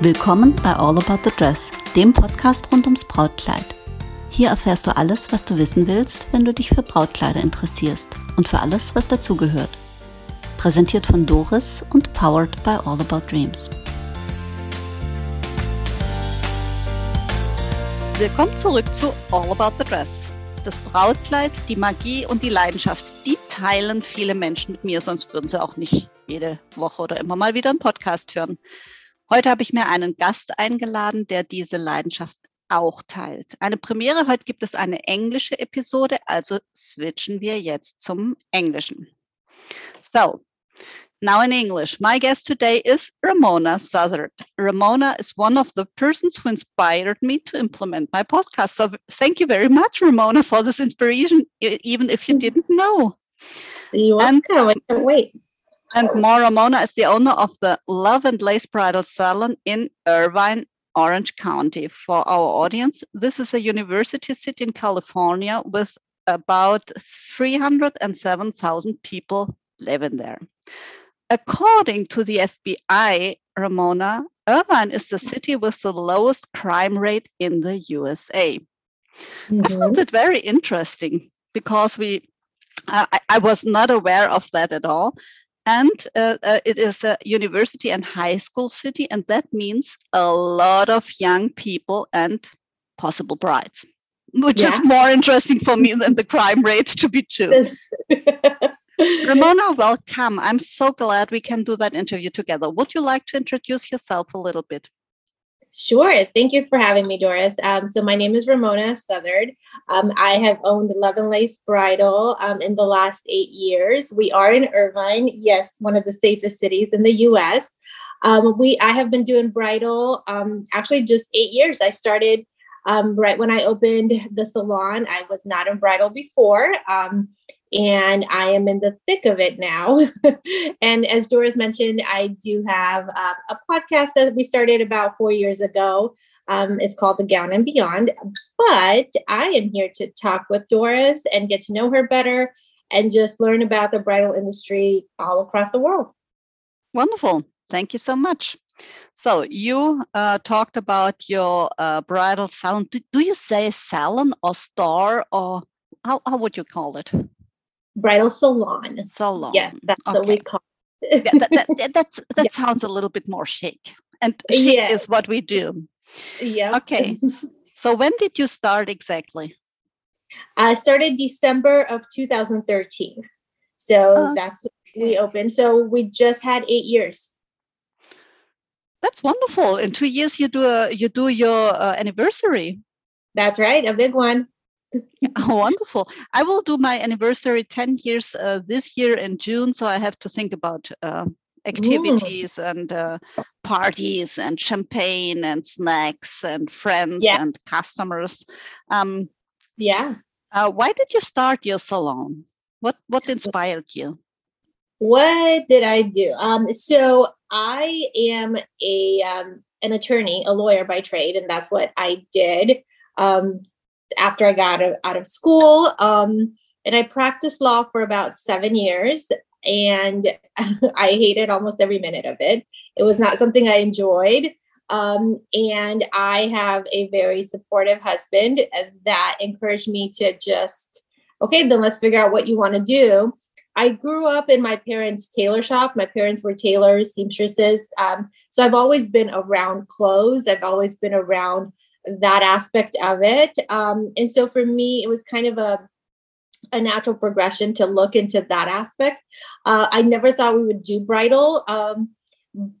Willkommen bei All About the Dress, dem Podcast rund ums Brautkleid. Hier erfährst du alles, was du wissen willst, wenn du dich für Brautkleider interessierst und für alles, was dazugehört. Präsentiert von Doris und powered by All About Dreams. Willkommen zurück zu All About the Dress. Das Brautkleid, die Magie und die Leidenschaft, die teilen viele Menschen mit mir, sonst würden sie auch nicht jede Woche oder immer mal wieder einen Podcast hören. Heute habe ich mir einen Gast eingeladen, der diese Leidenschaft auch teilt. Eine Premiere, heute gibt es eine englische Episode, also switchen wir jetzt zum Englischen. So, now in English, my guest today is Ramona Southard. Ramona is one of the persons who inspired me to implement my podcast. So thank you very much, Ramona, for this inspiration, even if you didn't know. You're welcome. And, I can't wait. And Maura Ramona is the owner of the Love and Lace Bridal Salon in Irvine, Orange County. For our audience, this is a university city in California with about 307,000 people living there. According to the FBI, Ramona, Irvine is the city with the lowest crime rate in the USA. Mm-hmm. I found it very interesting because we I, I, was not aware of that at all and uh, uh, it is a university and high school city and that means a lot of young people and possible brides which yeah. is more interesting for me than the crime rate to be true. Ramona welcome. I'm so glad we can do that interview together. Would you like to introduce yourself a little bit Sure. Thank you for having me, Doris. Um, so my name is Ramona Southard. Um, I have owned Love and Lace Bridal um, in the last eight years. We are in Irvine, yes, one of the safest cities in the U.S. Um, we I have been doing bridal um, actually just eight years. I started um, right when I opened the salon. I was not in bridal before and I am in the thick of it now. and as Doris mentioned, I do have uh, a podcast that we started about four years ago. Um, it's called The Gown and Beyond. But I am here to talk with Doris and get to know her better and just learn about the bridal industry all across the world. Wonderful. Thank you so much. So you uh, talked about your uh, bridal salon. Do, do you say salon or store or how, how would you call it? Bridal salon. Salon. Yeah, that's okay. what we call it. yeah, that, that, that, that yeah. sounds a little bit more chic. And chic yes. is what we do. Yeah. Okay. so when did you start exactly? I started December of 2013. So uh, that's we opened. So we just had eight years. That's wonderful. In two years, you do a, you do your uh, anniversary. That's right, a big one wonderful. I will do my anniversary 10 years uh, this year in June. So I have to think about uh, activities mm. and uh, parties and champagne and snacks and friends yeah. and customers. Um, yeah. Uh, why did you start your salon? What what inspired you? What did I do? Um, so I am a um, an attorney, a lawyer by trade, and that's what I did. Um, after I got out of, out of school. Um, and I practiced law for about seven years, and I hated almost every minute of it. It was not something I enjoyed. Um, and I have a very supportive husband that encouraged me to just, okay, then let's figure out what you want to do. I grew up in my parents' tailor shop. My parents were tailors, seamstresses. Um, so I've always been around clothes. I've always been around that aspect of it. Um, and so for me, it was kind of a a natural progression to look into that aspect. Uh, I never thought we would do bridal, um,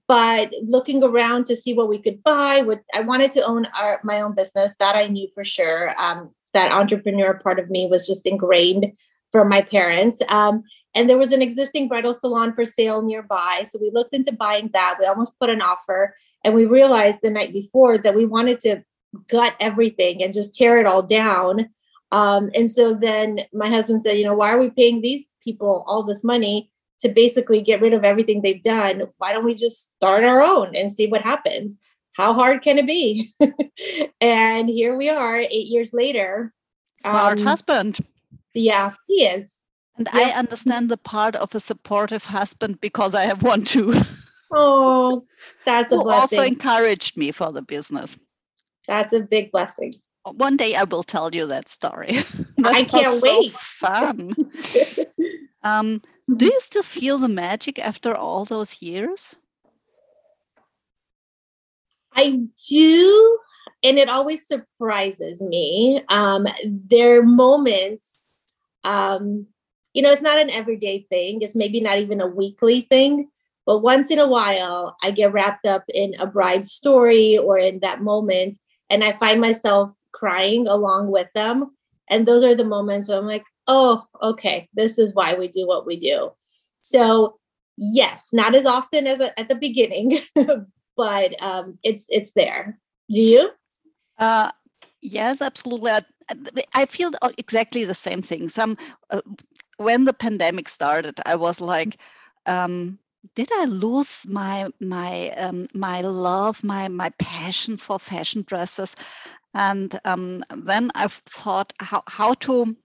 but looking around to see what we could buy, what I wanted to own our, my own business. That I knew for sure. Um, that entrepreneur part of me was just ingrained from my parents. Um, and there was an existing bridal salon for sale nearby, so we looked into buying that. We almost put an offer, and we realized the night before that we wanted to gut everything and just tear it all down. Um, and so then my husband said, you know, why are we paying these people all this money to basically get rid of everything they've done? Why don't we just start our own and see what happens? How hard can it be? and here we are, eight years later. Smart um, husband. Yeah, he is. And yeah. I understand the part of a supportive husband because I have one too. Oh, that's a Who blessing. also encouraged me for the business. That's a big blessing. One day I will tell you that story. I can't so wait. fun. Um, do you still feel the magic after all those years? I do, and it always surprises me. Um, there are moments, um, you know, it's not an everyday thing, it's maybe not even a weekly thing, but once in a while, I get wrapped up in a bride's story or in that moment, and I find myself crying along with them. And those are the moments where I'm like, oh, okay, this is why we do what we do. So, yes, not as often as at the beginning, but um, it's it's there. Do you? Uh, yes, absolutely. I, I feel exactly the same thing. Some uh, when the pandemic started, I was like, um, did I lose my my um, my love, my my passion for fashion dresses? And um, then I've thought how how to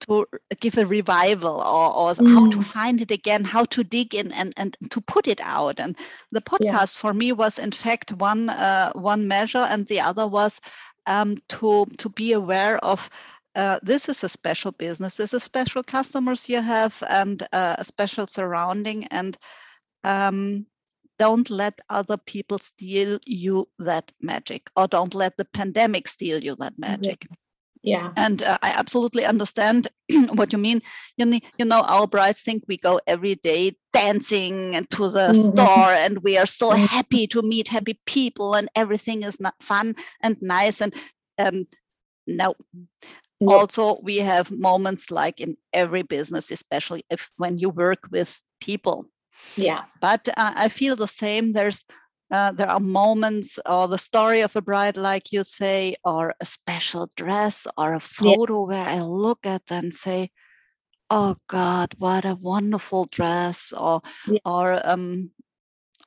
to give a revival or, or how to Mm. find it again, how to dig in and, and to put it out. And the podcast for me was in fact one uh, one measure, and the other was um, to to be aware of. Uh, this is a special business. This is special customers you have, and uh, a special surrounding. And um, don't let other people steal you that magic, or don't let the pandemic steal you that magic. Yeah. And uh, I absolutely understand what you mean. You, you know, our brides think we go every day dancing and to the Mhm. store, and we are so Mhm. happy to meet happy people, and everything is not fun and nice. And um, no, Also we have moments like in every business, especially if when you work with people Yeah. but uh, i feel the same there's uh, there are moments or the story of a bride like you say or a special dress or a Yeah. photo where i look at and say oh god what a wonderful dress or Yeah. or um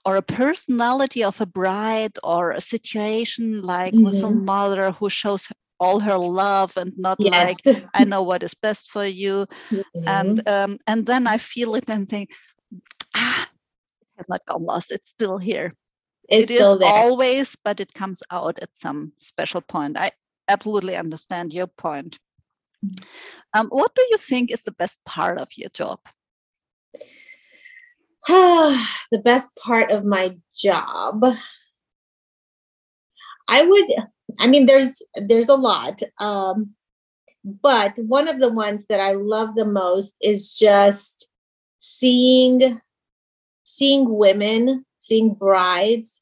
or a personality of a bride or a situation like with a mother who shows all her love and not Yes. like i know what is best for you Mhm. and um, and then I feel it and think, ah, it has not gone lost. It's still here. it's It is still there. always, but it comes out at some special point. I absolutely understand your point. Mm. Um, what do you think is the best part of your job? the best part of my job. I would I mean there's there's a lot. Um but one of the ones that I love the most is just seeing seeing women, seeing brides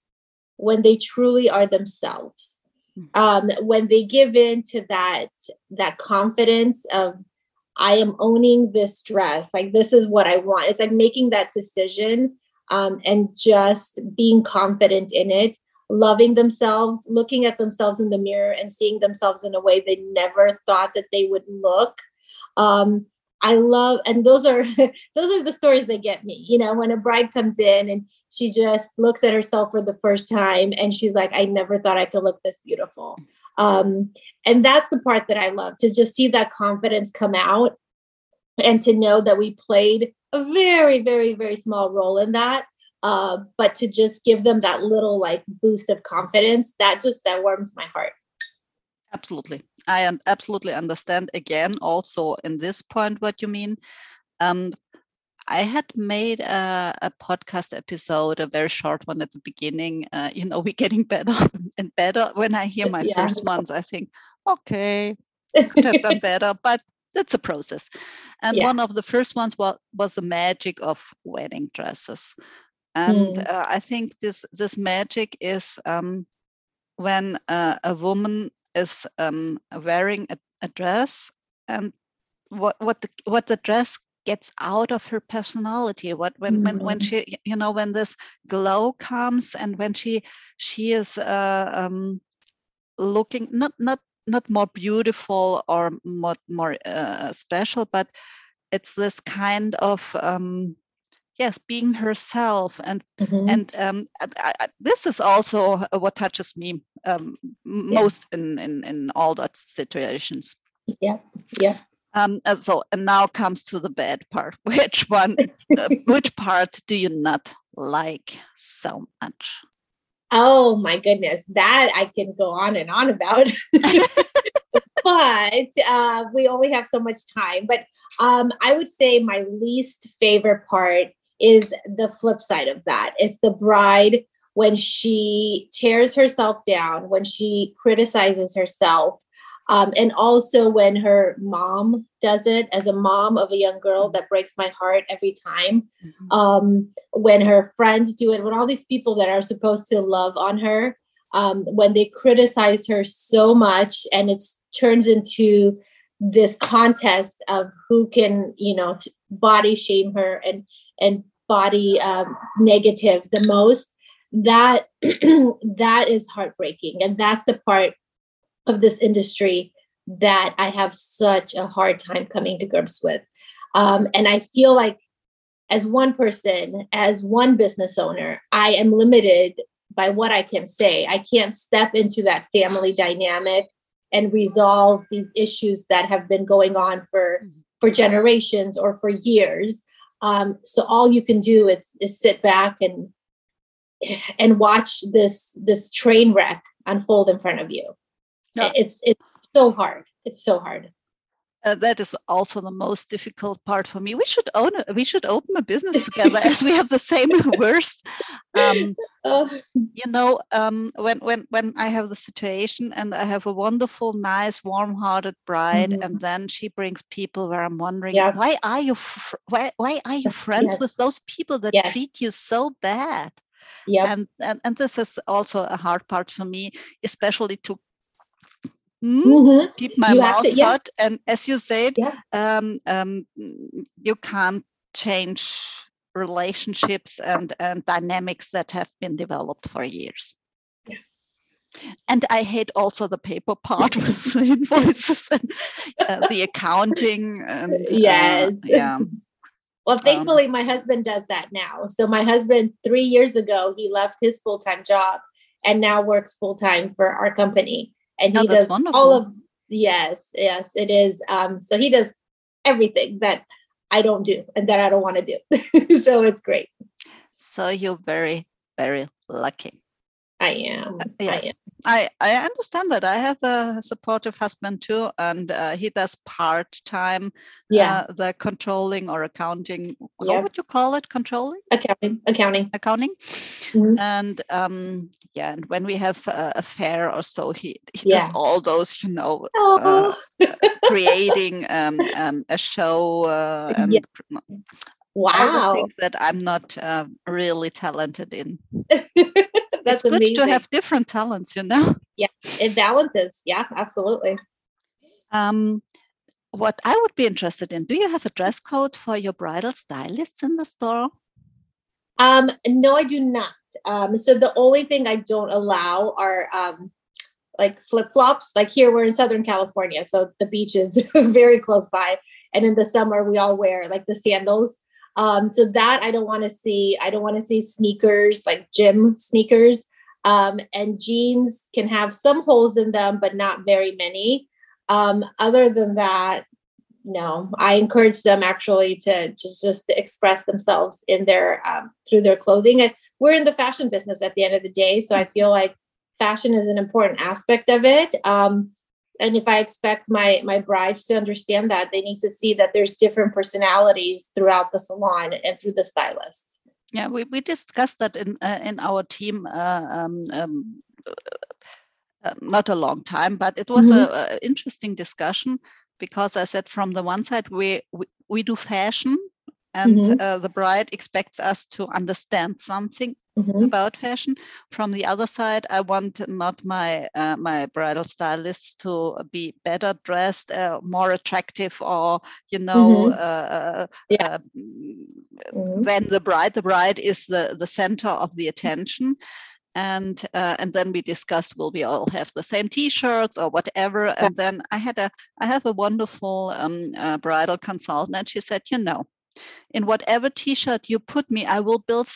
when they truly are themselves. Mm. Um when they give in to that that confidence of I am owning this dress. Like this is what I want. It's like making that decision um, and just being confident in it, loving themselves, looking at themselves in the mirror and seeing themselves in a way they never thought that they would look. Um, I love, and those are those are the stories that get me. You know, when a bride comes in and she just looks at herself for the first time and she's like, I never thought I could look this beautiful. Um, and that's the part that I love to just see that confidence come out and to know that we played a very, very, very small role in that. Uh, but to just give them that little like boost of confidence, that just that warms my heart. Absolutely. I absolutely understand again also in this point what you mean. Um, I had made a, a podcast episode, a very short one at the beginning. Uh, you know, we're getting better and better. When I hear my Yeah. first ones, I think, okay, could have done better, but that's a process. And Yeah. one of the first ones was, was the magic of wedding dresses. And Mm. uh, I think this this magic is um, when uh, a woman is um, wearing a, a dress and what what the what the dress gets out of her personality what when when when Mhm. she you know when this glow comes and when she she is uh, um, looking not not not more beautiful or more more uh, special but it's this kind of um, yes being herself and Mhm. and um, I, I, this is also uh, what touches me um, Yeah. most in, in in all that situations yeah, yeah. um, uh, so and now comes to the bad part which one uh, which part do you not like so much? Oh my goodness, that I can go on and on about. but uh, we only have so much time. But um, I would say my least favorite part is the flip side of that. It's the bride when she tears herself down, when she criticizes herself, um, and also when her mom does it as a mom of a young girl that breaks my heart every time mm-hmm. um, when her friends do it when all these people that are supposed to love on her um, when they criticize her so much and it turns into this contest of who can you know body shame her and and body um, negative the most that that is heartbreaking and that's the part of this industry that I have such a hard time coming to grips with. Um, and I feel like, as one person, as one business owner, I am limited by what I can say. I can't step into that family dynamic and resolve these issues that have been going on for for generations or for years. Um, so all you can do is, is sit back and and watch this this train wreck unfold in front of you. No. It's it's so hard. It's so hard. Uh, that is also the most difficult part for me. We should own a, we should open a business together as we have the same worst. Um, oh. You know, um, when when when I have the situation and I have a wonderful, nice, warm-hearted bride, mm-hmm. and then she brings people where I'm wondering yes. why are you fr- why why are you friends yes. with those people that yes. treat you so bad? Yeah, and, and and this is also a hard part for me, especially to mm-hmm. keep my you mouth to, yeah. shut. And as you said, yeah. um, um, you can't change relationships and, and dynamics that have been developed for years. And I hate also the paper part with the invoices and uh, the accounting. And, yes. Uh, yeah. Well, um, thankfully, um, my husband does that now. So, my husband, three years ago, he left his full time job and now works full time for our company and he oh, does wonderful. all of yes yes it is um so he does everything that i don't do and that i don't want to do so it's great so you're very very lucky i am yes I am. I, I understand that. I have a supportive husband too, and uh, he does part time. Yeah, uh, the controlling or accounting. How would you call it? Controlling? Accounting. Accounting. Accounting. Mm-hmm. And um, yeah, and when we have a, a fair or so, he, he yeah. does all those, you know, oh. uh, creating um, um, a show uh, and. Yeah. Wow. things that I'm not uh, really talented in. That's it's good amazing. to have different talents, you know. Yeah, it balances. Yeah, absolutely. Um, what I would be interested in, do you have a dress code for your bridal stylists in the store? Um, no, I do not. Um, so the only thing I don't allow are um, like flip flops. Like here, we're in Southern California, so the beach is very close by, and in the summer we all wear like the sandals. Um, so that I don't want to see. I don't want to see sneakers like gym sneakers. Um, and jeans can have some holes in them, but not very many. Um, other than that, no, I encourage them actually to just just express themselves in their um, through their clothing. And we're in the fashion business at the end of the day, so I feel like fashion is an important aspect of it. Um, and if i expect my my brides to understand that they need to see that there's different personalities throughout the salon and through the stylists yeah we, we discussed that in uh, in our team uh, um, um, uh, not a long time but it was mm-hmm. a, a, interesting discussion because i said from the one side we we, we do fashion and mm-hmm. uh, the bride expects us to understand something mm-hmm. about fashion. From the other side, I want not my uh, my bridal stylists to be better dressed, uh, more attractive, or you know, mm-hmm. Uh, uh, yeah. Mm-hmm. than the bride. The bride is the the center of the attention and uh, and then we discussed will we all have the same t-shirts or whatever and then i had a i have a wonderful um, uh, bridal consultant and she said you know in whatever t-shirt you put me i will build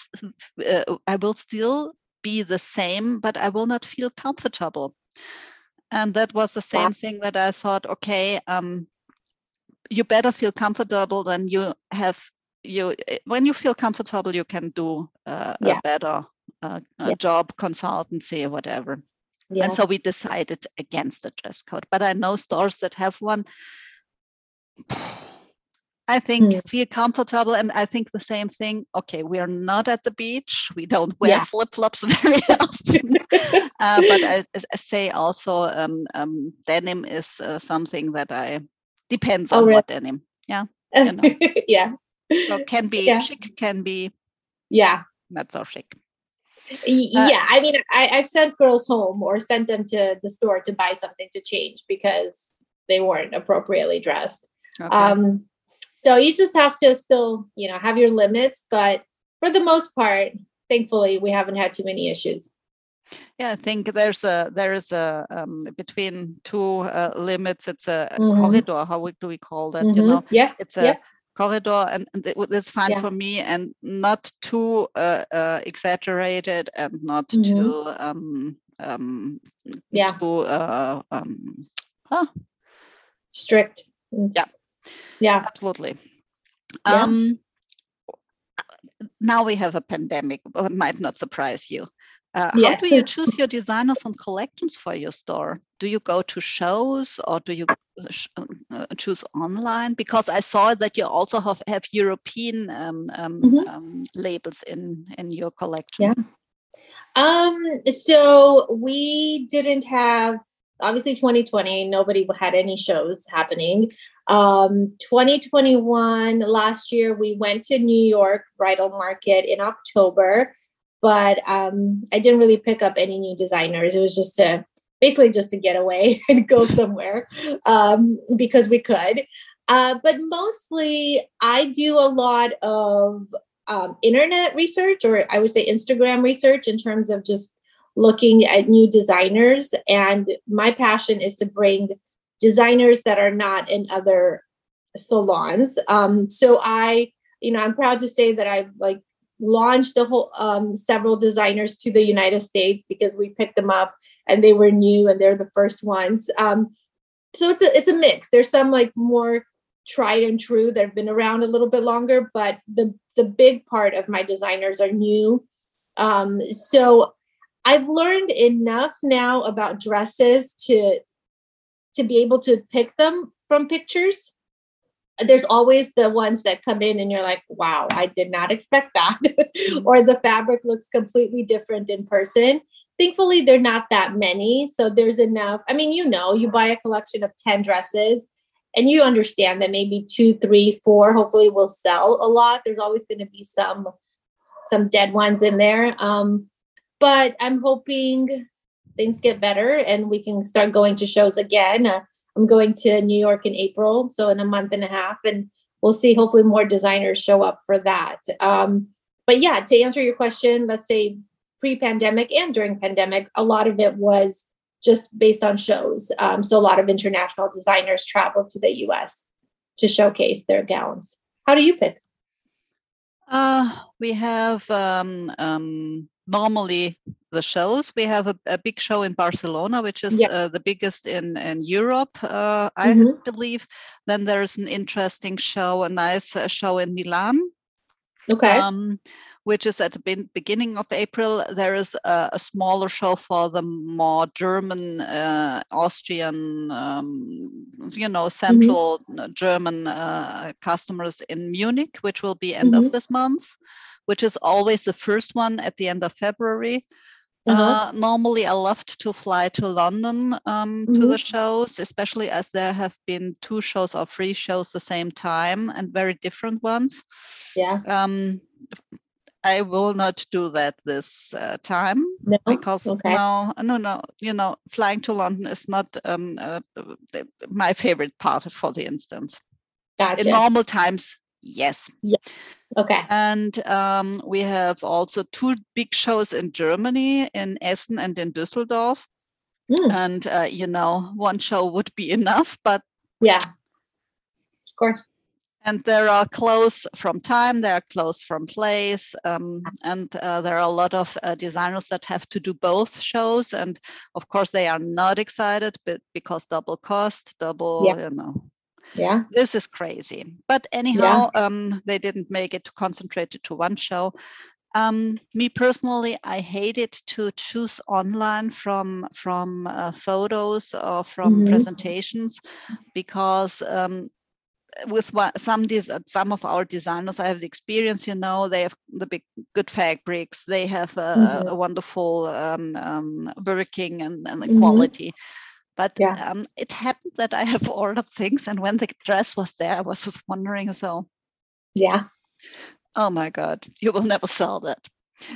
uh, i will still be the same but i will not feel comfortable and that was the same thing that i thought okay um, you better feel comfortable than you have you eh, when you feel comfortable, you can do uh, Yeah. a better uh, uh, Yeah. job, consultancy, or whatever. Yeah. And so we decided against the dress code. But I know stores that have one. I think Hmm. feel comfortable, and I think the same thing. Okay, we are not at the beach. We don't wear Yeah. flip flops very often. uh, but I, I say also um, um, denim is uh, something that I depends Oh, on really? what denim. you know. yeah. So can be Yeah. chic, can be Yeah. not so chic. Uh, yeah. I mean, I, I've sent girls home or sent them to the store to buy something to change because they weren't appropriately dressed. Okay. Um, so you just have to still, you know, have your limits, but for the most part, thankfully, we haven't had too many issues. Yeah, I think there's a there is a um, between two uh, limits. It's a, a Mhm. corridor. How we- do we call that? You Mhm. know, Yeah. it's a Yep. corridor, and, and it's fine Yeah. for me, and not too uh, uh, exaggerated, and not Mhm. too um, um, Yeah. too uh, um, huh, Strict. Yeah. Yeah. absolutely. Yeah. Um, now we have a pandemic. It might not surprise you. Uh, How do you choose your designers and collections for your store? Do you go to shows or do you uh, sh- uh, choose online? Because I saw that you also have, have European um, um, Mhm. um, labels in in your collections. Um, so we didn't have obviously 2020, nobody had any shows happening. Um, 2021, last year, we went to New York Bridal Market in October, but um, I didn't really pick up any new designers. It was just to basically just to get away and go somewhere um, because we could. Uh, but mostly, I do a lot of um, internet research, or I would say Instagram research, in terms of just looking at new designers. And my passion is to bring designers that are not in other salons. Um, so I, you know, I'm proud to say that I've like launched the whole um, several designers to the United States because we picked them up and they were new and they're the first ones. Um, so it's a it's a mix. There's some like more tried and true that have been around a little bit longer, but the the big part of my designers are new. Um, so I've learned enough now about dresses to to be able to pick them from pictures. There's always the ones that come in and you're like, wow, I did not expect that. or the fabric looks completely different in person. Thankfully, they're not that many. So there's enough. I mean, you know, you buy a collection of 10 dresses and you understand that maybe two, three, four hopefully will sell a lot. There's always going to be some some dead ones in there. Um, but I'm hoping things get better and we can start going to shows again. Uh, I'm going to New York in April, so in a month and a half, and we'll see. Hopefully, more designers show up for that. Um, but yeah, to answer your question, let's say pre-pandemic and during pandemic, a lot of it was just based on shows. Um, so a lot of international designers traveled to the U.S. to showcase their gowns. How do you pick? Uh, we have um, um, normally the shows. We have a, a big show in Barcelona, which is Yeah. uh, the biggest in, in Europe, uh, I Mhm. believe. Then there's an interesting show, a nice uh, show in Milan, Okay. um, which is at the beginning of April. There is a, a smaller show for the more German, uh, Austrian, um, you know, central uh, German uh, customers in Munich, which will be end Mhm. of this month, which is always the first one at the end of February. Uh-huh. Uh, normally, I loved to fly to London um, to the shows, especially as there have been two shows or three shows the same time and very different ones. yeah. Um, I will not do that this uh, time No? because Okay. no, no, no. You know, flying to London is not um, uh, my favorite part, for the instance. Gotcha. In normal times, yes. okay. And um, we have also two big shows in Germany, in Essen and in Düsseldorf. Mm, And uh, you know, one show would be enough, but yeah. Of course. and there are close from time, there are close from place, um, and uh, there are a lot of uh, designers that have to do both shows. And of course, they are not excited, but because double cost, double, Yeah. you know. Yeah. This is crazy. But anyhow, yeah. um, they didn't make it concentrated to one show. Um, me personally, I hated to choose online from from uh, photos or from mm-hmm. presentations because um, with some some of our designers, I have the experience. You know, they have the big good fabrics. They have a, mm-hmm. a wonderful um, um, working and, and mm-hmm. quality. But yeah. um, it happened that I have ordered things, and when the dress was there, I was just wondering. So, yeah, oh my god you will never sell that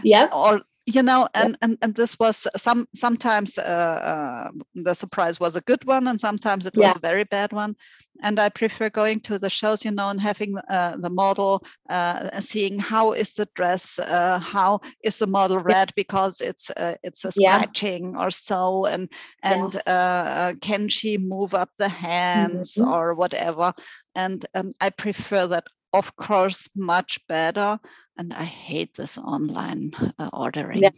yeah or you know and and, and this was some sometimes uh, uh, the surprise was a good one and sometimes it was yeah. a very bad one and i prefer going to the shows you know and having uh, the model uh, seeing how is the dress uh, how is the model read because it's uh, it's a scratching yeah. or so and and yes. can she move up the hands mm-hmm. or whatever and um, i prefer that of course much better and i hate this online uh, ordering yeah.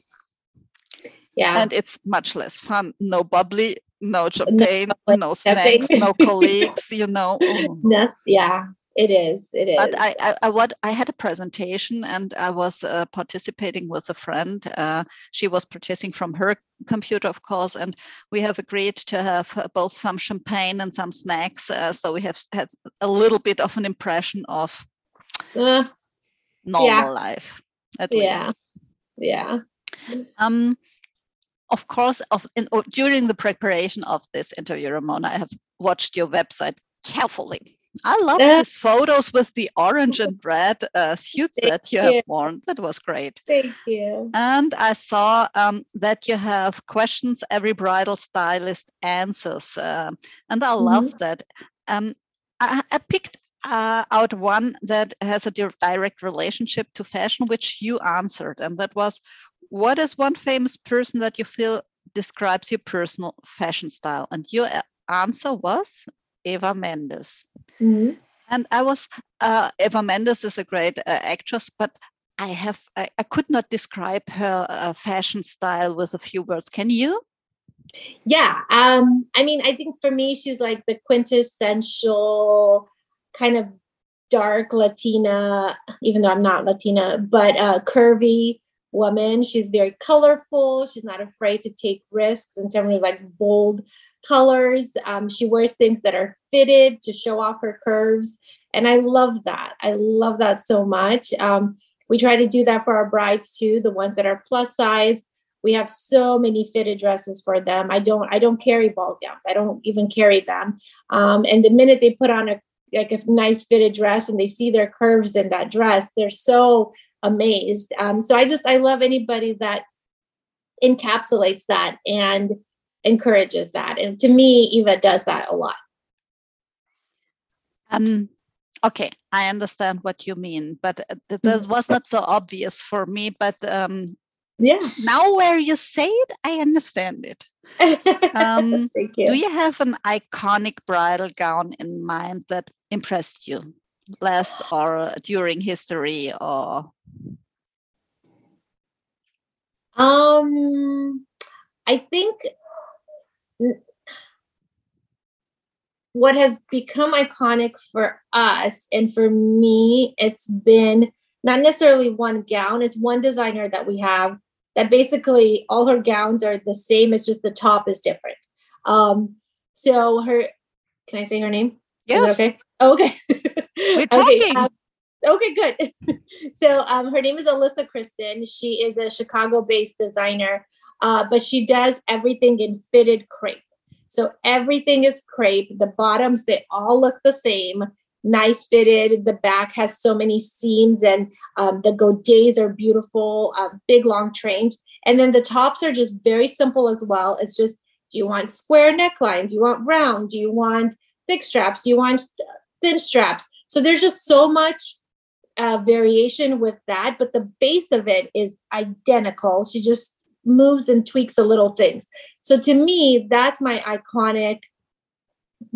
yeah. and it's much less fun no bubbly no champagne no, no snacks no colleagues you know oh. yeah it is. It is. But I, I, I, what I had a presentation and I was uh, participating with a friend. Uh, she was purchasing from her computer, of course, and we have agreed to have uh, both some champagne and some snacks. Uh, so we have had a little bit of an impression of uh, normal yeah. life, at yeah. least. Yeah. Um, of course, of in, during the preparation of this interview, Ramona, I have watched your website carefully I love uh, these photos with the orange and red uh, suits that you, you have worn. That was great. Thank you. And I saw um, that you have questions every bridal stylist answers. Uh, and I mm-hmm. love that. Um, I, I, picked uh, out one that has a direct relationship to fashion, which you answered. And that was what is one famous person that you feel describes your personal fashion style? And your uh, answer was Eva Mendes. Mm-hmm. And I was, uh, Eva Mendes is a great uh, actress, but I have, I, I, could not describe her uh, fashion style with a few words. Can you? Yeah. Um, I mean, I think for me, she's like the quintessential kind of dark Latina, even though I'm not Latina, but uh, curvy woman. She's very colorful. She's not afraid to take risks and terms of like bold colors. Um, she wears things that are fitted to show off her curves. And I love that. I love that so much. Um, we try to do that for our brides too, the ones that are plus size. We have so many fitted dresses for them. I don't I don't carry ball gowns. I don't even carry them. Um, and the minute they put on a like a nice fitted dress and they see their curves in that dress, they're so amazed. Um, so I just I love anybody that encapsulates that and encourages that. And to me, Eva does that a lot. Um, okay, I understand what you mean, but uh, that mm-hmm. was not so obvious for me. But um, yeah, now where you say it, I understand it. Um, you. Do you have an iconic bridal gown in mind that impressed you, last or during history, or? Um, I think what has become iconic for us and for me it's been not necessarily one gown it's one designer that we have that basically all her gowns are the same it's just the top is different. Um so her can i say her name? Yeah. okay? Oh, okay. We're talking. okay, um, okay good. So um her name is alyssa kristin. She is a chicago based designer uh, but she does everything in fitted crepe. So everything is crepe. The bottoms, they all look the same, nice fitted. The back has so many seams, and um, the godets are beautiful, uh, big long trains. And then the tops are just very simple as well. It's just do you want square neckline? Do you want round? Do you want thick straps? Do you want thin straps? So there's just so much uh, variation with that, but the base of it is identical. She just moves and tweaks the little things. So to me, that's my iconic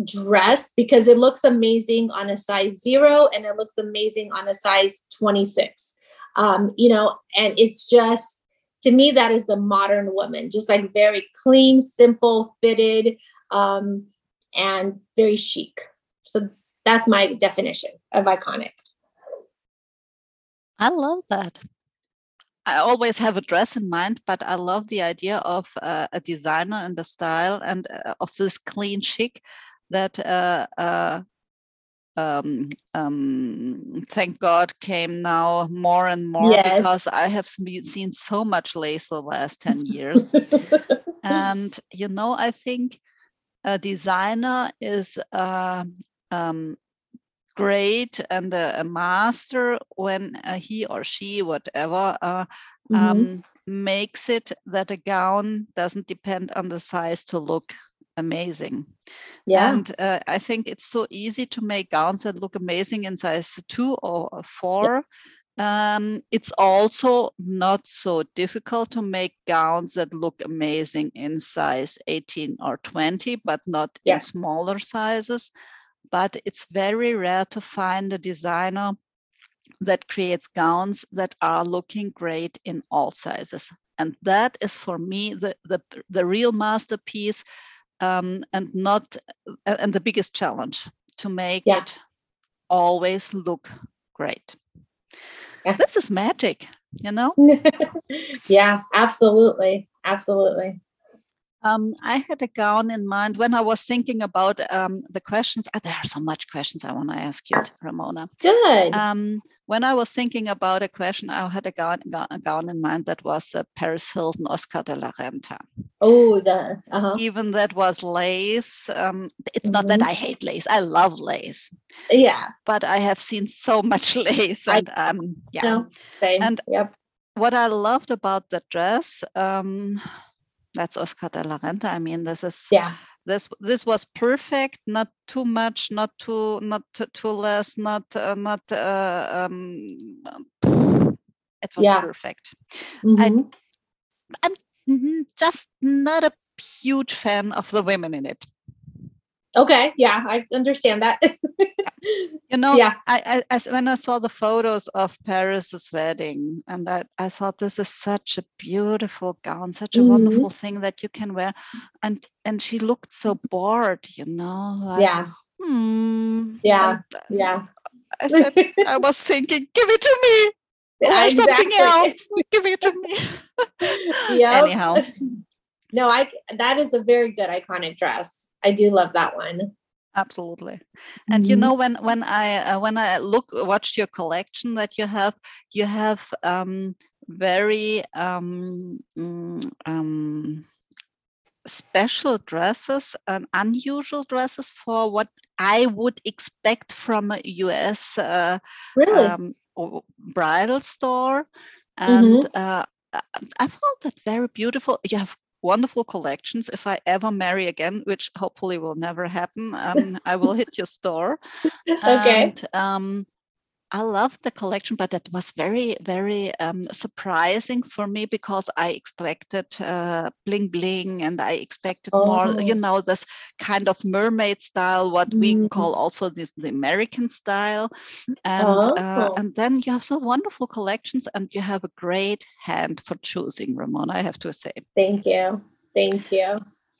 dress because it looks amazing on a size zero and it looks amazing on a size 26. Um, you know, and it's just to me that is the modern woman, just like very clean, simple, fitted, um, and very chic. So that's my definition of iconic. I love that. I always have a dress in mind, but I love the idea of uh, a designer and a style and uh, of this clean chic that uh, uh um, um, thank God came now more and more yes. because I have seen so much lace the last 10 years. and, you know, I think a designer is uh, um, great and a, a master when uh, he or she, whatever, uh, mm-hmm. Um, makes it that a gown doesn't depend on the size to look amazing. Yeah. And uh, I think it's so easy to make gowns that look amazing in size two or four. Um, it's also not so difficult to make gowns that look amazing in size 18 or 20, but not yeah. in smaller sizes. But it's very rare to find a designer that creates gowns that are looking great in all sizes. And that is for me the, the, the real masterpiece um, and not and the biggest challenge to make yeah. it always look great this is magic you know yeah absolutely absolutely um, I had a gown in mind when I was thinking about um, the questions. Uh, there are so much questions I want to ask you, Ramona. Good. Um, when I was thinking about a question, I had a gown, a gown in mind that was uh, Paris Hilton Oscar de la Renta. Oh, the uh-huh. even that was lace. Um, it's mm-hmm. not that mm-hmm. I hate lace; I love lace. Yeah, but I have seen so much lace, and I, um, yeah, no, same. and yep. what I loved about the dress. That's Oscar de la Renta. I mean, this is yeah this this was perfect not too much not too not too, too less not uh, not uh, um, it was yeah. perfect mm-hmm. I, i'm just not a huge fan of the women in it Okay, yeah, I understand that. you know, yeah. I, I, when I saw the photos of Paris's wedding, and I, I thought this is such a beautiful gown, such a mm-hmm. wonderful thing that you can wear, and and she looked so bored, you know. Like, yeah. Hmm. Yeah. And yeah. I said, I was thinking, give it to me. Or exactly. something else. give it to me. yeah. Anyhow. No, I that is a very good iconic dress. I do love that one. Absolutely, and mm-hmm. you know when when I uh, when I look watch your collection that you have, you have um, very um, mm, um, special dresses and unusual dresses for what I would expect from a US uh, really? um, bridal store. And mm-hmm. uh, I found that very beautiful. You have wonderful collections. If I ever marry again, which hopefully will never happen, um, I will hit your store. okay. And, um, I loved the collection, but that was very, very um, surprising for me because I expected uh, bling bling and I expected oh. more, you know, this kind of mermaid style, what mm. we call also this the American style. And uh, oh. uh, and then you have so wonderful collections and you have a great hand for choosing, Ramona, I have to say. Thank you. Thank you.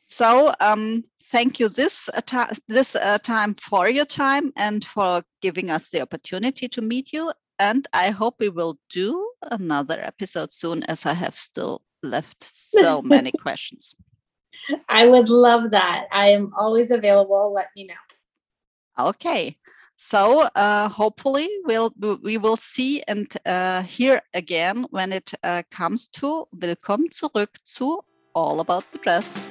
So um, thank you this uh, this uh, time for your time and for giving us the opportunity to meet you. And I hope we will do another episode soon, as I have still left so many questions. I would love that. I am always available. Let me know. Okay. So uh, hopefully we'll we will see and uh, hear again when it uh, comes to Willkommen zurück to All About the Dress.